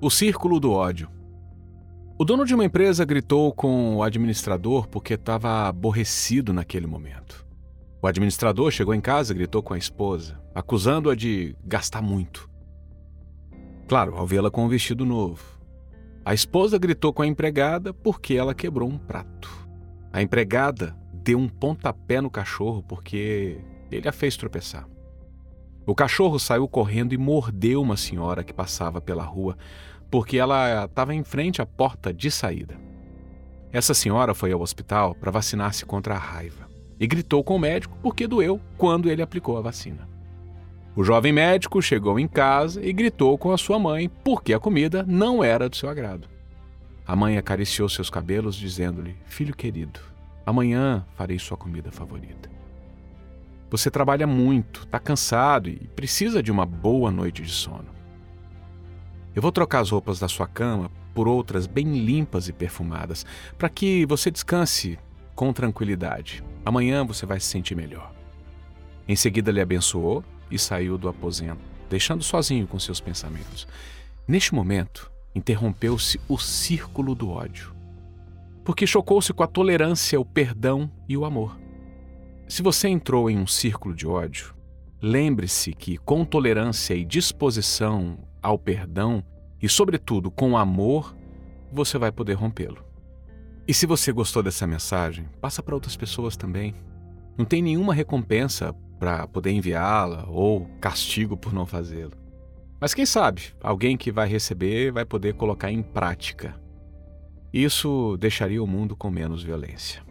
O círculo do ódio. O dono de uma empresa gritou com o administrador porque estava aborrecido naquele momento. O administrador chegou em casa e gritou com a esposa, acusando-a de gastar muito. Claro, ao vê-la com um vestido novo. A esposa gritou com a empregada porque ela quebrou um prato. A empregada deu um pontapé no cachorro porque ele a fez tropeçar. O cachorro saiu correndo e mordeu uma senhora que passava pela rua, porque ela estava em frente à porta de saída. Essa senhora foi ao hospital para vacinar-se contra a raiva e gritou com o médico porque doeu quando ele aplicou a vacina. O jovem médico chegou em casa e gritou com a sua mãe porque a comida não era do seu agrado. A mãe acariciou seus cabelos, dizendo-lhe: Filho querido, amanhã farei sua comida favorita. Você trabalha muito, está cansado e precisa de uma boa noite de sono. Eu vou trocar as roupas da sua cama por outras bem limpas e perfumadas, para que você descanse com tranquilidade. Amanhã você vai se sentir melhor. Em seguida, ele abençoou e saiu do aposento, deixando sozinho com seus pensamentos. Neste momento, interrompeu-se o círculo do ódio, porque chocou-se com a tolerância, o perdão e o amor. Se você entrou em um círculo de ódio, lembre-se que com tolerância e disposição ao perdão e, sobretudo, com amor, você vai poder rompê-lo. E se você gostou dessa mensagem, passa para outras pessoas também. Não tem nenhuma recompensa para poder enviá-la ou castigo por não fazê-lo. Mas quem sabe, alguém que vai receber vai poder colocar em prática. Isso deixaria o mundo com menos violência.